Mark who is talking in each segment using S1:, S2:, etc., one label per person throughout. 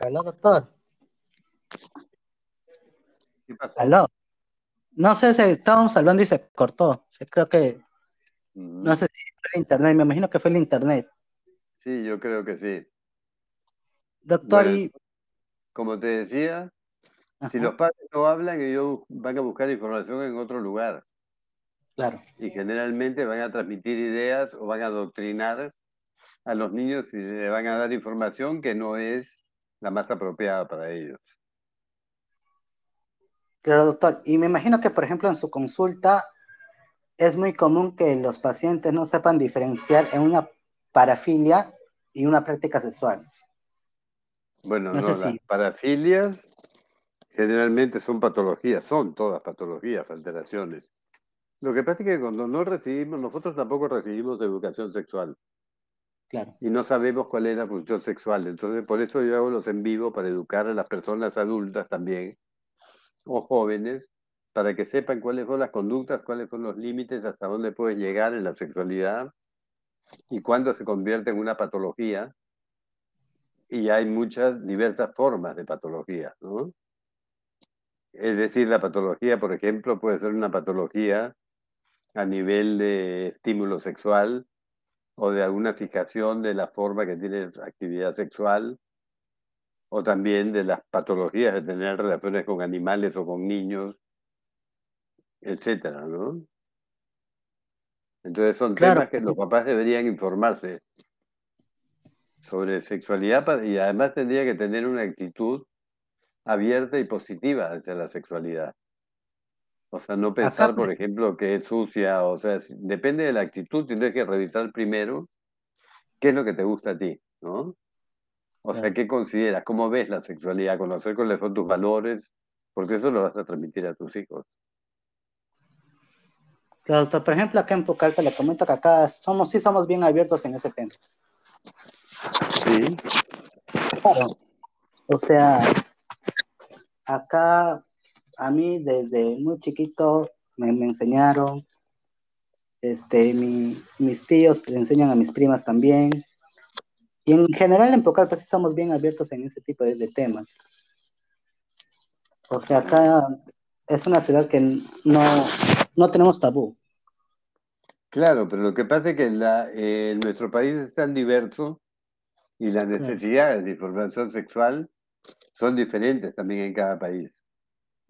S1: Aló, doctor.
S2: ¿Qué pasó?
S1: Aló. No sé si estábamos hablando y se cortó. Creo que,
S2: Ujú.
S1: no sé si fue el internet, me imagino que fue el internet.
S2: Sí, yo creo que sí.
S1: Doctor,
S2: Bueno,
S1: y...
S2: como te decía, si los padres no hablan, ellos van a buscar información en otro lugar
S1: claro,
S2: y generalmente van a transmitir ideas o van a adoctrinar a los niños y le van a dar información que no es la más apropiada para ellos.
S1: claro, doctor. Y me imagino que, por ejemplo, en su consulta es muy común que los pacientes no sepan diferenciar en una parafilia y una práctica sexual.
S2: Bueno,
S1: No
S2: no,
S1: sé
S2: las
S1: si,
S2: parafilias generalmente son patologías, son todas patologías, alteraciones. Lo que pasa es que cuando no recibimos, nosotros tampoco recibimos educación sexual y no sabemos cuál es la función sexual. Entonces, por eso yo hago los en vivo para educar a las personas adultas también o jóvenes para que sepan cuáles son las conductas, cuáles son los límites, hasta dónde puedes llegar en la sexualidad y cuándo se convierte en una patología. Y hay muchas diversas formas de patología, ¿no? Es decir, la patología, por ejemplo, puede ser una patología a nivel de estímulo sexual o de alguna fijación de la forma que tienes actividad sexual, o también de las patologías de tener relaciones con animales o con niños, etcétera, ¿no? Entonces son
S1: claro,
S2: temas que los papás deberían informarse sobre sexualidad y además tendría que tener una actitud abierta y positiva hacia la sexualidad. O sea, no pensar,
S1: por
S2: por ejemplo, que es sucia, o sea, depende de la actitud, tienes que revisar primero qué es lo que te gusta a ti, ¿no? O sea, ¿qué consideras? ¿Cómo ves la sexualidad? Conocer cuáles son tus valores, porque eso lo vas a transmitir a tus hijos.
S1: claro, doctor. Por ejemplo, acá en Pucallpa le comento que acá somos, sí somos bien abiertos en ese tema.
S2: Sí,
S1: Claro, o sea, acá a mí desde muy chiquito me, me enseñaron, este, mi- mis tíos le enseñan a mis primas también, y en general en Pucallpa sí somos bien abiertos en ese tipo de, de temas. O sea, acá es una ciudad que no, no tenemos tabú.
S2: claro, pero lo que pasa es que la, eh, nuestro país es tan diverso y las necesidades de información sexual son diferentes también en cada país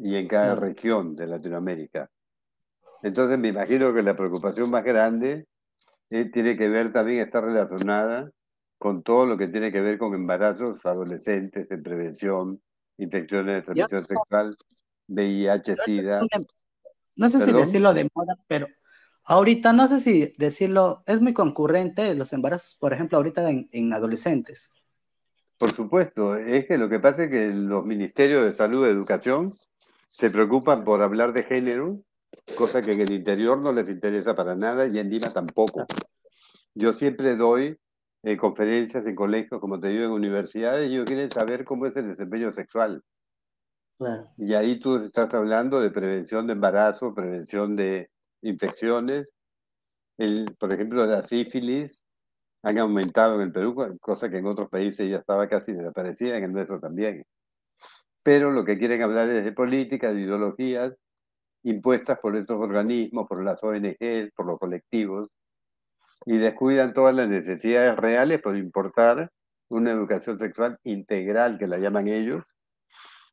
S2: y en cada región de Latinoamérica. Entonces me imagino que la preocupación más grande eh, tiene que ver también, está relacionada con todo lo que tiene que ver con embarazos adolescentes en prevención, infecciones de
S1: Yo
S2: transmisión sexual, VIH, SIDA.
S1: no sé si
S2: ¿Perdón?
S1: decirlo de moda, pero ahorita no sé si decirlo, es muy concurrente los embarazos, por ejemplo, ahorita en, en adolescentes.
S2: Por supuesto, es que lo que pasa es que los ministerios de salud y educación se preocupan por hablar de género, cosa que en el interior no les interesa para nada y en Lima tampoco. Yo siempre doy eh, conferencias en colegios, como te digo, en universidades, y ellos quieren saber cómo es el desempeño sexual.
S1: Claro,
S2: Y ahí tú estás hablando de prevención de embarazo, prevención de infecciones. El, por ejemplo, la sífilis han aumentado en el Perú, cosa que en otros países ya estaba casi desaparecida, en el nuestro también. Pero lo que quieren hablar es de políticas, de ideologías impuestas por estos organismos, por las ONG, por los colectivos, y descuidan todas las necesidades reales por importar una educación sexual integral, que la llaman ellos,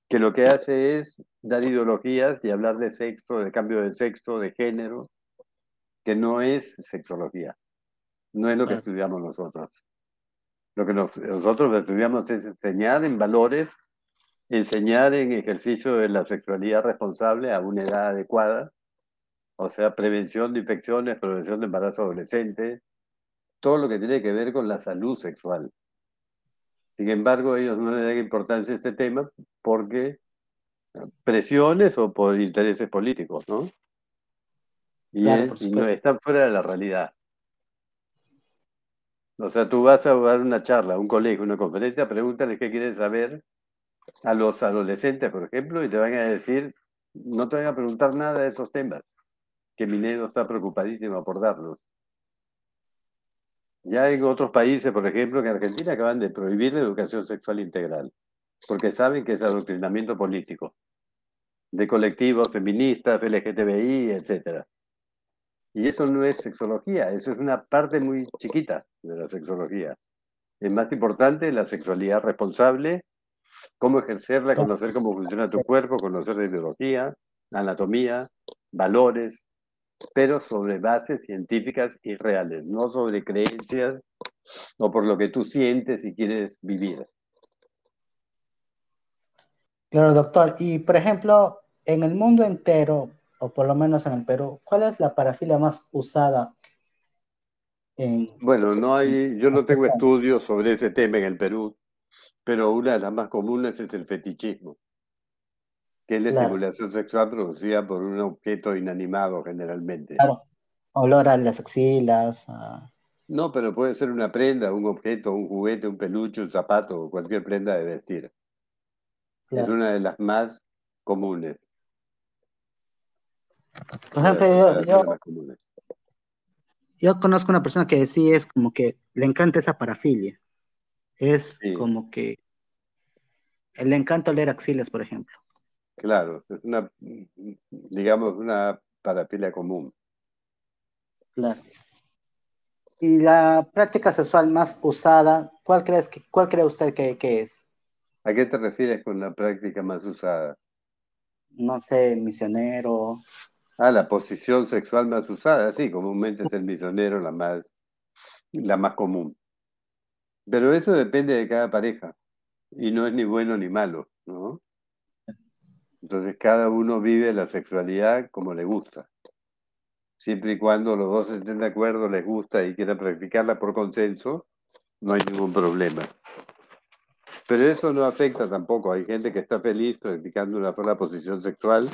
S2: que lo que hace es dar ideologías y hablar de sexo, de cambio de sexo, de género, que no es sexología, no es lo que estudiamos nosotros. Lo que nos- nosotros estudiamos es enseñar en valores, enseñar en ejercicio de la sexualidad responsable a una edad adecuada, o sea, prevención de infecciones, prevención de embarazo adolescente, todo lo que tiene que ver con la salud sexual. Sin embargo, ellos no le dan importancia a este tema porque presiones o por intereses políticos, ¿no? Y,
S1: claro,
S2: es- y no están fuera de la realidad. O sea, tú vas a dar una charla, un colegio, una conferencia, pregúntales qué quieren saber a los adolescentes, por ejemplo, y te van a decir, no te van a preguntar nada de esos temas, que Minedo está preocupadísimo por darlos. Ya en otros países, por ejemplo, que en Argentina acaban de prohibir la educación sexual integral. porque saben que es adoctrinamiento político, de colectivos feministas, LGTBI, etc. Y eso no es sexología, eso es una parte muy chiquita de la sexología. Es más importante la sexualidad responsable, cómo ejercerla, conocer cómo funciona tu cuerpo, conocer la ideología, anatomía, valores, pero sobre bases científicas y reales, no sobre creencias o por lo que tú sientes y quieres vivir.
S1: Claro, doctor. Y por ejemplo, en el mundo entero, o por lo menos en el Perú, ¿cuál es la parafilia más usada?
S2: bueno, no hay, yo no tengo estudios sobre ese tema en el Perú, pero una de las más comunes es el fetichismo, que es la estimulación sexual producida por un objeto inanimado generalmente.
S1: Claro, olor a las axilas.
S2: No, pero puede ser una prenda, un objeto, un juguete, un peluche, un zapato, cualquier prenda de vestir. Es una de las más comunes.
S1: Por ejemplo, yo, conozco una persona que sí es como que le encanta esa parafilia. Es como que le encanta oler axilas, por ejemplo.
S2: Claro, es una, digamos, una parafilia común.
S1: Claro. Y la práctica sexual más usada, ¿cuál, crees que, cuál cree usted que, que es?
S2: ¿A qué te refieres con la práctica más usada?
S1: No sé, misionero.
S2: Ah, la posición sexual más usada, sí, comúnmente es el misionero la más, la más común. Pero eso depende de cada pareja y no es ni bueno ni malo, ¿no? Entonces cada uno vive la sexualidad como le gusta. Siempre y cuando los dos estén de acuerdo, les gusta y quieran practicarla por consenso, no hay ningún problema. Pero eso no afecta tampoco. Hay gente que está feliz practicando una sola posición sexual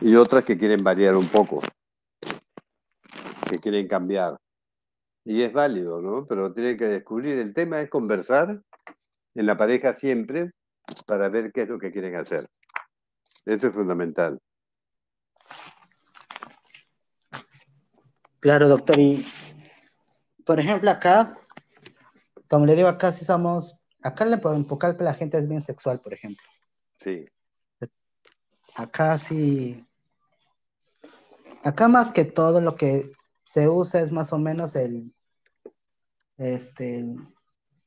S2: y otras que quieren variar un poco, que quieren cambiar. Y es válido, ¿no? Pero tienen que descubrir. El tema es conversar en la pareja siempre para ver qué es lo que quieren hacer. Eso es fundamental.
S1: Claro, doctor. Y, por ejemplo, acá, como le digo, acá sí somos Acá en Pucallpa la gente es bien sexual, por ejemplo.
S2: Sí.
S1: Acá sí. Acá más que todo lo que se usa es más o menos el, este,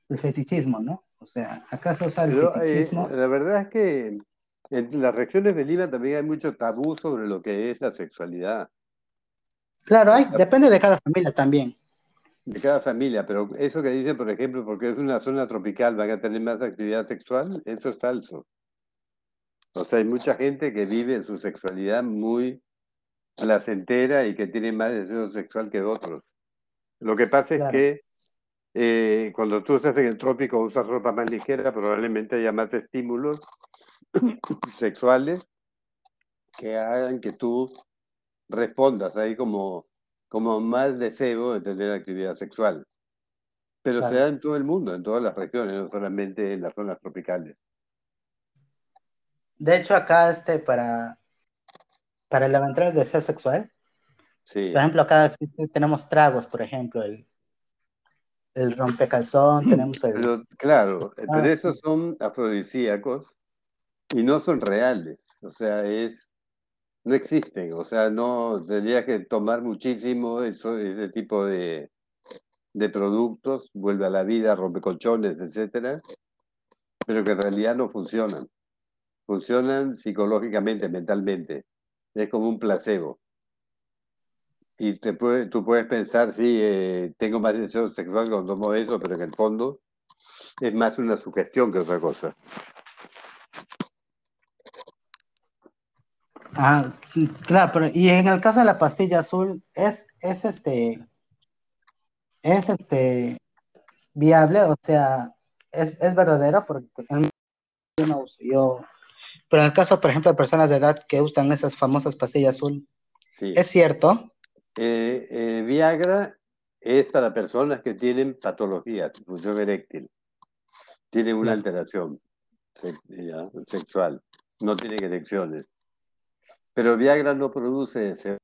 S1: el fetichismo, ¿no? O sea, acá se usa el eh, fetichismo.
S2: la verdad es que en las regiones de Lima también hay mucho tabú sobre lo que es la sexualidad.
S1: Claro, hay, depende de cada familia también
S2: de cada familia, pero eso que dicen, por ejemplo, porque es una zona tropical, van a tener más actividad sexual, eso es falso. O sea, hay mucha gente que vive su sexualidad muy placentera y que tiene más deseo sexual que otros. Lo que pasa es que eh, cuando tú estás en el trópico usas ropa más ligera, probablemente haya más estímulos sexuales que hagan que tú respondas ahí como como más deseo de tener actividad sexual. Pero se da en todo el mundo, en todas las regiones, no solamente en las zonas tropicales.
S1: De hecho, acá este, para, para levantar el deseo sexual,
S2: sí.
S1: por ejemplo, acá tenemos tragos, por ejemplo, el, el rompecalzón, tenemos el...
S2: Pero, claro, ah, pero esos son afrodisíacos y no son reales. O sea, es no existen, o sea, no tendría que tomar muchísimo eso, ese tipo de, de productos, vuelve a la vida, rompe colchones, etcétera, pero que en realidad no funcionan. Funcionan psicológicamente, mentalmente. Es como un placebo. Y te puede, tú puedes pensar, sí, eh, tengo más deseo sexual cuando tomo eso, pero en el fondo es más una sugestión que otra cosa.
S1: Ah, claro, pero y en el caso de la pastilla azul, es, es este, es este viable, o sea, es, es verdadero, porque yo no uso, yo, pero en el caso, por ejemplo, de personas de edad que usan esas famosas pastillas azul, ¿es cierto?
S2: Eh, eh, Viagra es para personas que tienen patología, función eréctil, tienen una alteración sexual, no tienen erecciones. Pero Viagra no produce ese.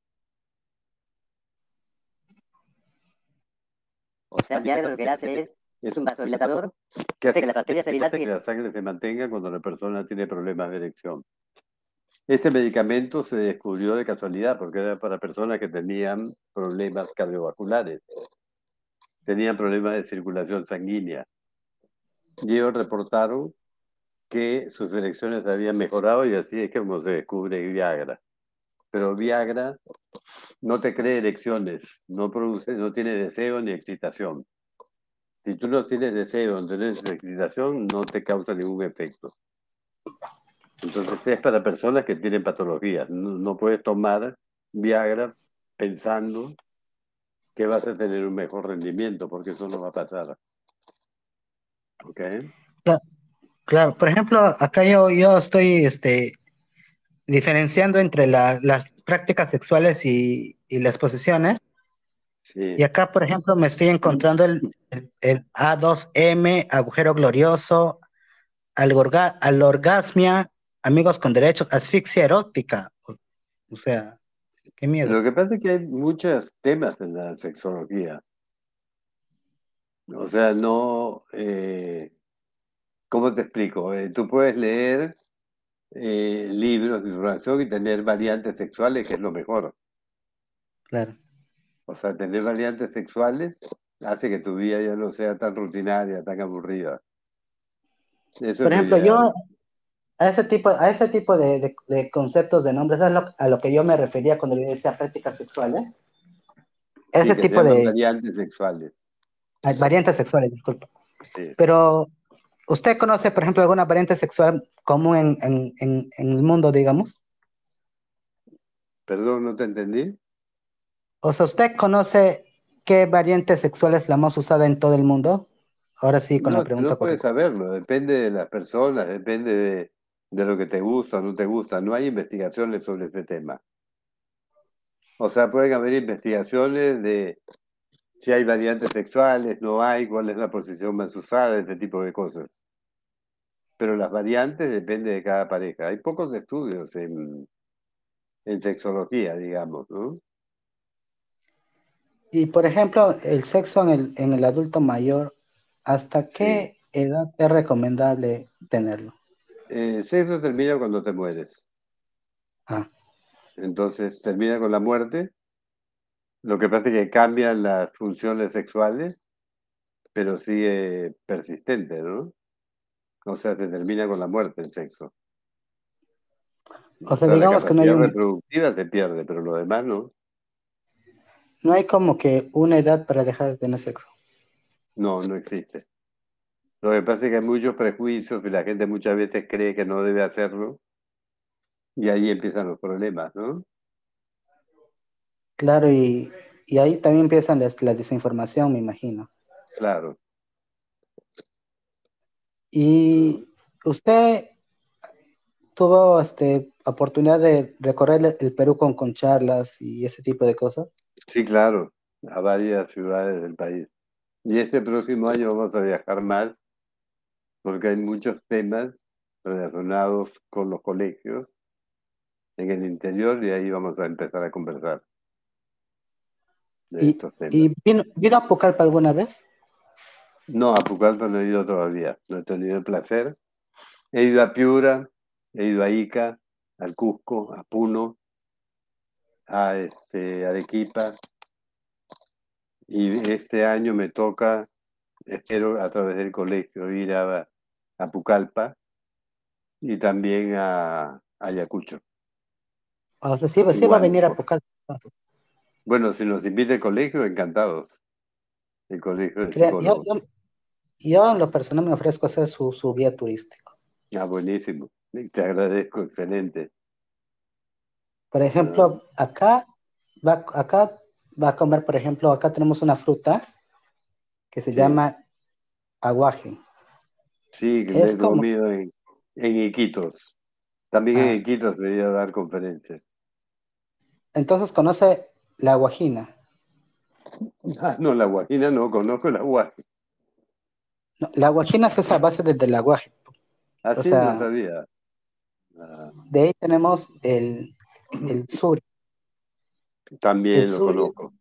S3: O sea, Viagra lo que hace es
S2: Es un vasodilatador que hace que la arteria se dilate y que la sangre se mantenga cuando la persona tiene problemas de erección. Este medicamento se descubrió de casualidad porque era para personas que tenían problemas cardiovasculares, tenían problemas de circulación sanguínea. Y ellos reportaron que sus elecciones habían mejorado y así es como se descubre Viagra. Pero Viagra no te cree elecciones, no produce, no tiene deseo ni excitación. Si tú no tienes deseo, no tienes excitación, no te causa ningún efecto. Entonces es para personas que tienen patologías. No, puedes tomar Viagra pensando que vas a tener un mejor rendimiento, porque eso no va a pasar. ¿Ok?
S1: Claro, por ejemplo, acá yo, yo estoy este, diferenciando entre las prácticas sexuales y, las Y acá, por ejemplo, me estoy encontrando el, el, A2M, agujero glorioso, al, orgasmia, amigos con derechos, asfixia erótica. O, sea, qué miedo.
S2: Lo que pasa es que hay muchos temas en la sexología. O sea, no... Eh, ¿Cómo te explico? Eh, tú puedes leer eh, libros de información y tener variantes sexuales, que es lo mejor.
S1: Claro.
S2: O sea, tener variantes sexuales hace que tu vida ya no sea tan rutinaria, tan aburrida.
S1: Por ejemplo, yo a ese tipo, a ese tipo de, conceptos de nombres es a lo que yo me refería cuando le decía prácticas sexuales. Ese tipo de...
S2: Variantes sexuales.
S1: Variantes sexuales, disculpa. Pero ¿Usted conoce, por ejemplo, alguna variante sexual común en, el mundo, digamos?
S2: Perdón, no te entendí.
S1: O sea, ¿usted conoce qué variante sexual es la más usada en todo el mundo? Ahora sí, con la pregunta.
S2: No puedes saberlo, depende de las personas, depende de, de, lo que te gusta o no te gusta. No hay investigaciones sobre este tema. O sea, pueden haber investigaciones de si hay variantes sexuales, no hay, cuál es la posición más usada, este tipo de cosas pero las variantes dependen de cada pareja. Hay pocos estudios en, en sexología, digamos, ¿no?
S1: Y por ejemplo, el sexo en el, en el adulto mayor, ¿hasta qué edad es recomendable tenerlo?
S2: El sexo termina cuando te mueres.
S1: Ah.
S2: Entonces termina con la muerte. Lo que pasa es que cambian las funciones sexuales, pero sigue persistente, ¿no? O sea, se termina con la muerte el sexo.
S1: O, sea, digamos que no hay
S2: La reproductiva se pierde, pero lo demás no.
S1: No hay como que una edad para dejar de tener sexo.
S2: No, no existe. Lo que pasa es que hay muchos prejuicios y la gente muchas veces cree que no debe hacerlo. Y ahí empiezan los problemas, ¿no?
S1: Claro, y, ahí también empiezan la desinformación, me imagino.
S2: Claro.
S1: Y usted tuvo este, oportunidad de recorrer el Perú con, con charlas y ese tipo de cosas.
S2: Sí, claro, a varias ciudades del país. Y este próximo año vamos a viajar más porque hay muchos temas relacionados con los colegios en el interior y ahí vamos a empezar a conversar.
S1: De ¿Y, estos temas. ¿y vino, vino a Pucallpa alguna vez?
S2: No, a Pucallpa no he ido todavía, no he tenido el placer. He ido a Piura, he ido a Ica, al Cusco, a Puno, a este, Arequipa. Y este año me toca, espero a través del colegio, ir a, Pucallpa y también a, Ayacucho.
S1: O sea, sí, va a venir a Pucallpa.
S2: Bueno, si nos invita el colegio, encantados. El colegio de
S1: yo en lo personal me ofrezco hacer su, su guía turístico.
S2: Ah, buenísimo. Te agradezco, excelente.
S1: Por ejemplo, ah. acá va, acá va a comer, por ejemplo, acá tenemos una fruta que se llama aguaje.
S2: Sí, que es he comido en, Iquitos. También en ah. Iquitos se a dar conferencias.
S1: Entonces, ¿conoce la guajina?
S2: Ah, no, la guajina no, conozco la aguaje
S1: la guajina se usa a base del aguaje.
S2: Así no sabía.
S1: Ah. De ahí tenemos el, el sur.
S2: También lo conozco.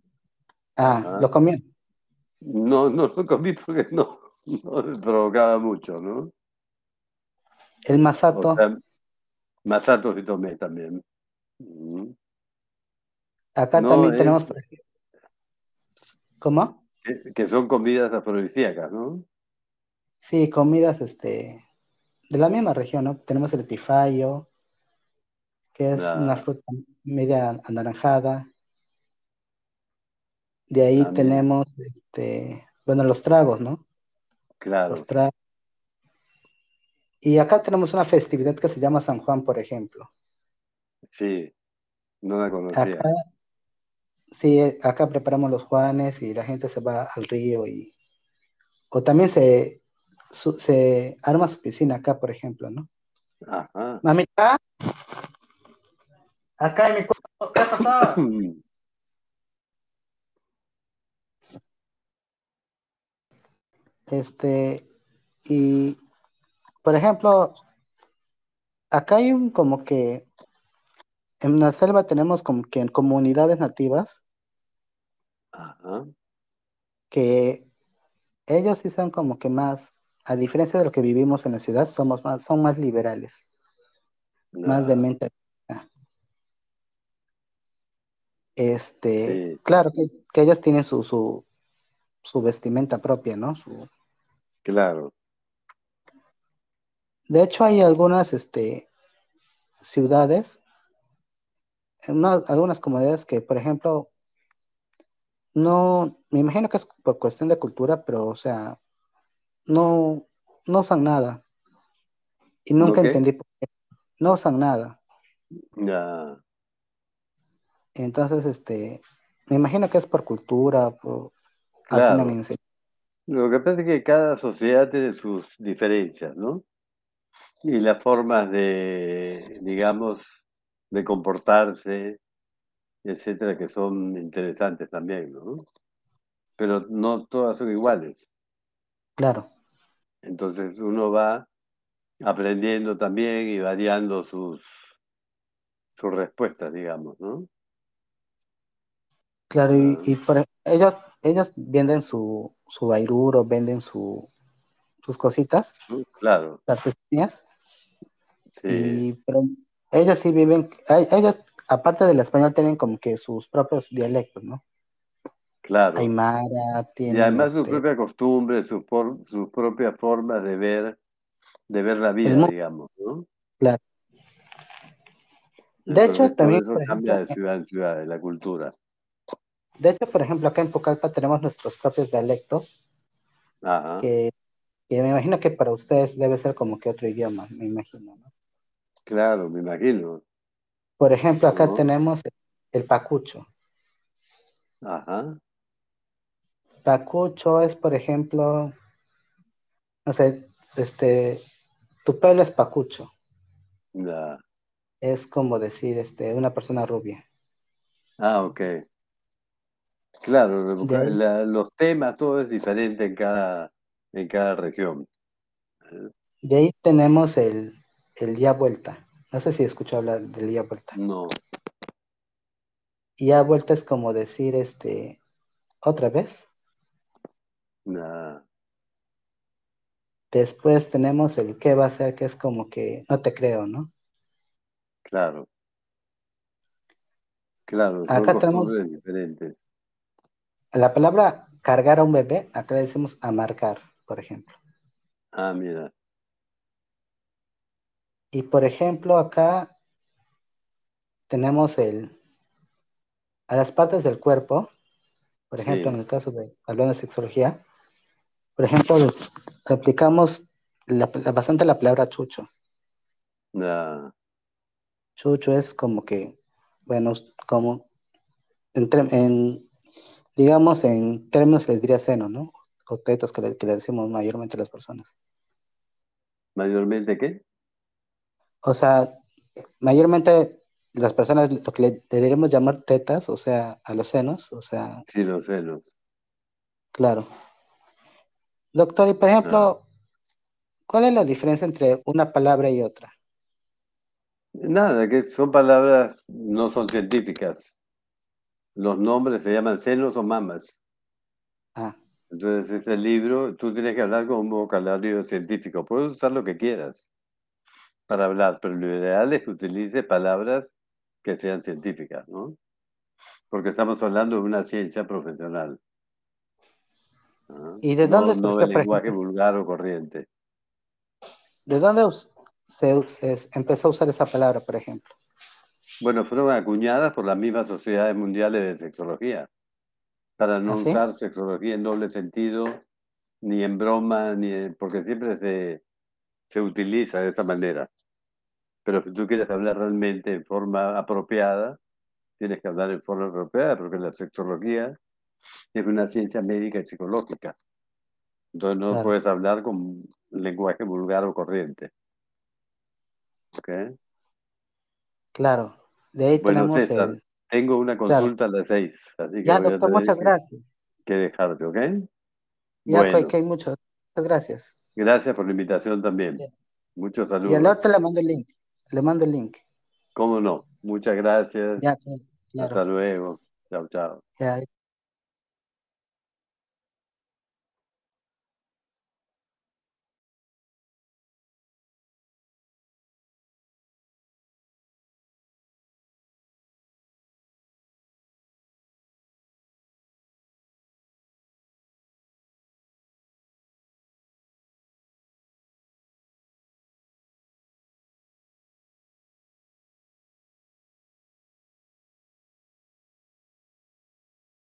S1: Ah, ¿lo comió?
S2: No, no lo comí porque no. No, provocaba mucho, ¿no?
S1: El
S2: O
S1: masato,
S2: sea, Masato y tomé también.
S1: Acá
S2: No,
S1: también tenemos,
S2: es
S1: ejemplo, ¿cómo?
S2: que, que son comidas afrodisíacas, ¿no?
S1: Sí, comidas este, de la misma región, ¿no? Tenemos el pifayo, que es una fruta media anaranjada. De ahí
S2: ah,
S1: tenemos, este, bueno, los tragos, ¿no? Los
S2: claro,
S1: tragos. Y acá tenemos una festividad que se llama San Juan, por ejemplo.
S2: sí, no la
S1: Acá,
S2: conocía.
S1: sí, eh, acá preparamos los Juanes y la gente se va al río y, o también se, su- se arma su piscina acá, por ejemplo, ¿no?
S2: Ajá.
S1: Mamita, acá en mi cuarto, ¿qué pasó? Este, y, por ejemplo, acá hay un como que, en la selva tenemos como que en comunidades nativas
S2: Ajá.
S1: que ellos sí son como que más, a diferencia de lo que vivimos en la ciudad, somos más, son más liberales, más de mente. abierta. Este,
S2: sí,
S1: claro que, que ellos tienen su, su, su vestimenta propia, ¿no? Su-
S2: claro.
S1: de hecho, hay algunas este, ciudades, una- algunas comunidades que, por ejemplo, no, me imagino que es por cuestión de cultura, pero, o sea, no, no usan nada. Y
S2: ¿No
S1: nunca entendí por qué. No usan nada.
S2: Ya,
S1: Entonces, este, me imagino que es por cultura, por,
S2: claro. Lo que pasa es que cada sociedad tiene sus diferencias, ¿no? Y las formas de, digamos, de comportarse, etcétera, que son interesantes también, ¿no? Pero no todas son iguales.
S1: Claro,
S2: Entonces uno va aprendiendo también y variando sus, sus respuestas, digamos, ¿no?
S1: Claro, y, y por, e- ellos, ellos venden su, su bairuro, venden su, sus cositas.
S2: Claro,
S1: artesanías,
S2: sí,
S1: y pero ellos sí viven, ellos, aparte del español, tienen como que sus propios dialectos, ¿no?
S2: claro.
S1: Aymara,
S2: Y
S1: tienen
S2: además su
S1: este,
S2: propia costumbre, sus, sus propias formas de ver, de ver la vida, digamos, ¿no?
S1: claro. De hecho, también,
S2: eso cambia de ciudad en ciudad, de la cultura.
S1: De hecho, por ejemplo, acá en Pucallpa tenemos nuestros propios dialectos,
S2: Ajá,
S1: que, que me imagino que para ustedes debe ser como que otro idioma, me imagino, ¿no?
S2: claro, me imagino,
S1: Por ejemplo, acá
S2: ¿no?
S1: tenemos el pacucho.
S2: Ajá,
S1: Pacucho es, por ejemplo, no sé, este, tu pelo es pacucho.
S2: ya.
S1: Es como decir, este, una persona rubia.
S2: Ah, ok. Claro, la- los temas, todo es diferente en cada, en cada región.
S1: de ahí tenemos el, el ya vuelta. No sé si escuchó hablar del ya vuelta.
S2: No,
S1: Ya vuelta es como decir, este, otra vez.
S2: nada,
S1: Después tenemos el qué va a ser, que es como que no te creo, ¿no?
S2: claro, claro, son
S1: Acá tenemos
S2: diferentes.
S1: La palabra cargar a un bebé, acá le decimos amarcar, por ejemplo.
S2: Ah, mira,
S1: Y por ejemplo, acá tenemos el, a las partes del cuerpo, por ejemplo, en el caso de hablando de sexología, por ejemplo, les aplicamos la- la- bastante la palabra chucho. Chucho es como que, bueno, como, en, tre- en, digamos, en términos les diría seno, ¿no? O tetos que le, que le decimos mayormente a las personas.
S2: mayormente qué?
S1: O sea, mayormente las personas lo que le deberíamos llamar tetas, o sea, a los senos, o sea,
S2: Sí, los celos.
S1: claro. Doctor, y por ejemplo, ¿cuál es la diferencia entre una palabra y otra?
S2: Nada, que son palabras, no son científicas. Los nombres se llaman senos o mamas.
S1: Ah,
S2: Entonces, ese libro, tú tienes que hablar con un vocabulario científico. Puedes usar lo que quieras para hablar, pero lo ideal es que utilice palabras que sean científicas, ¿no? Porque estamos hablando de una ciencia profesional.
S1: ¿Y de dónde
S2: no, no del lenguaje vulgar o corriente?
S1: ¿De dónde se, empezó a usar esa palabra, por ejemplo?
S2: Bueno, fueron acuñadas por las mismas sociedades mundiales de sexología, para no ¿Ah, usar sexología en doble sentido, ni en broma, ni porque siempre se, se utiliza de esa manera. Pero si tú quieres hablar realmente en forma apropiada, tienes que hablar en forma apropiada, porque la sexología es una ciencia médica y psicológica. Entonces no puedes hablar con lenguaje vulgar o corriente. ¿Ok?
S1: Claro. De ahí
S2: bueno, César, tengo una consulta a las seis. Así que
S1: ya, doctor, muchas gracias.
S2: Que dejarte, ¿ok?
S1: Ya, bueno. que hay muchas gracias.
S2: Gracias por la invitación también. Muchos saludos.
S1: Y al otro le mando el link. Le mando el link.
S2: ¿Cómo no? Muchas gracias. Hasta luego. Chao, chao.